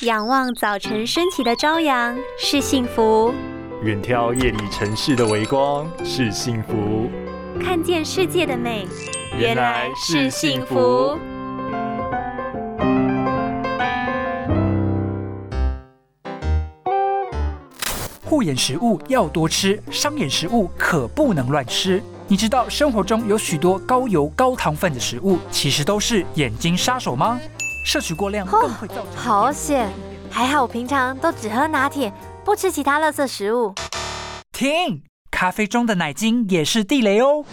仰望早晨升起的朝阳是幸福，远眺夜里城市的微光是幸福，看见世界的美原来是幸福。护眼食物要多吃，伤眼食物可不能乱吃。你知道生活中有许多高油高糖分的食物，其实都是眼睛杀手吗？摄取过量更会造成。好险！还好我平常都只喝拿铁，不吃其他垃圾食物。停！咖啡中的奶精也是地雷哦。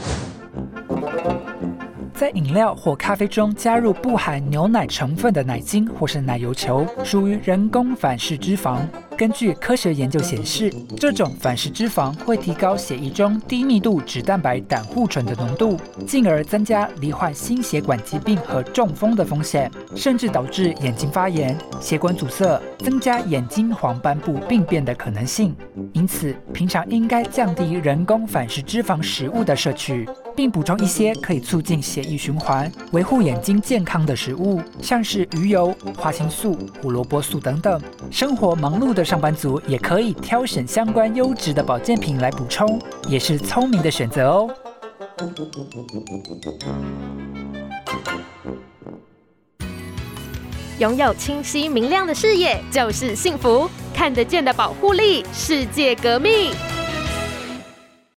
在饮料或咖啡中加入不含牛奶成分的奶精或是奶油球，属于人工反式脂肪。根据科学研究显示，这种反式脂肪会提高血液中低密度脂蛋白胆固醇的浓度，进而增加罹患心血管疾病和中风的风险，甚至导致眼睛发炎、血管阻塞，增加眼睛黄斑部病变的可能性。因此，平常应该降低人工反式脂肪食物的摄取，并补充一些可以促进血液循环、维护眼睛健康的食物，像是鱼油、花青素、胡萝卜素等等。生活忙碌的。上班族也可以挑选相关优质的保健品来补充，也是聪明的选择哦。拥有清晰明亮的视野就是幸福，看得见的保护力，世界革命。